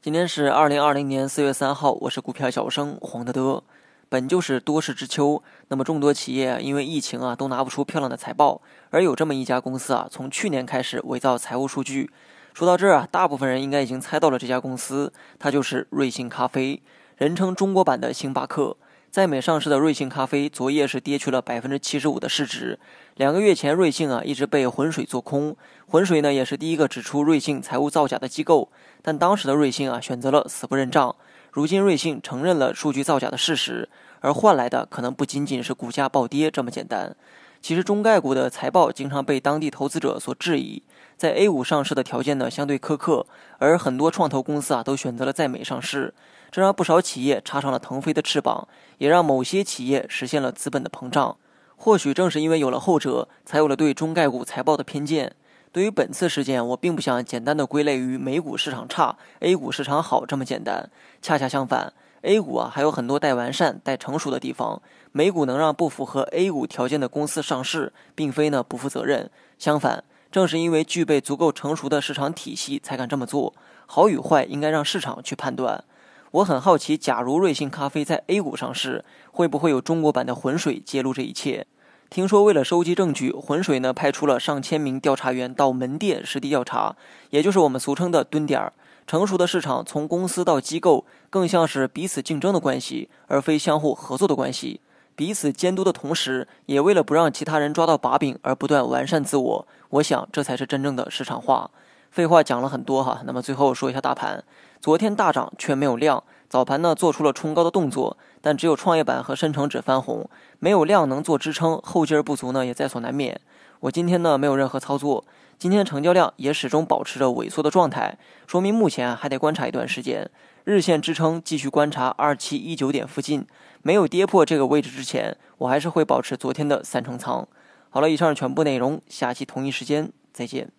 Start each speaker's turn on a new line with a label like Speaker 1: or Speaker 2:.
Speaker 1: 今天是二零二零年四月三号，我是股票小生黄德德。本就是多事之秋，那么众多企业因为疫情啊，都拿不出漂亮的财报，而有这么一家公司啊，从去年开始伪造财务数据。说到这儿啊，大部分人应该已经猜到了这家公司，它就是瑞幸咖啡，人称中国版的星巴克。在美上市的瑞幸咖啡，昨夜是跌去了百分之七十五的市值。两个月前，瑞幸啊一直被浑水做空，浑水呢也是第一个指出瑞幸财务造假的机构，但当时的瑞幸啊选择了死不认账。如今瑞幸承认了数据造假的事实，而换来的可能不仅仅是股价暴跌这么简单。其实中概股的财报经常被当地投资者所质疑。在 A 股上市的条件呢相对苛刻，而很多创投公司啊都选择了在美上市，这让不少企业插上了腾飞的翅膀，也让某些企业实现了资本的膨胀。或许正是因为有了后者，才有了对中概股财报的偏见。对于本次事件，我并不想简单的归类于美股市场差，A 股市场好这么简单。恰恰相反，A 股啊还有很多待完善、待成熟的地方。美股能让不符合 A 股条件的公司上市，并非呢不负责任，相反。正是因为具备足够成熟的市场体系，才敢这么做。好与坏应该让市场去判断。我很好奇，假如瑞幸咖啡在 A 股上市，会不会有中国版的浑水揭露这一切？听说为了收集证据，浑水呢派出了上千名调查员到门店实地调查，也就是我们俗称的蹲点儿。成熟的市场从公司到机构，更像是彼此竞争的关系，而非相互合作的关系。彼此监督的同时，也为了不让其他人抓到把柄而不断完善自我。我想，这才是真正的市场化。废话讲了很多哈，那么最后说一下大盘。昨天大涨却没有量，早盘呢做出了冲高的动作，但只有创业板和深成指翻红，没有量能做支撑，后劲儿不足呢也在所难免。我今天呢没有任何操作，今天成交量也始终保持着萎缩的状态，说明目前还得观察一段时间。日线支撑继续观察二七一九点附近，没有跌破这个位置之前，我还是会保持昨天的三成仓。好了，以上是全部内容，下期同一时间再见。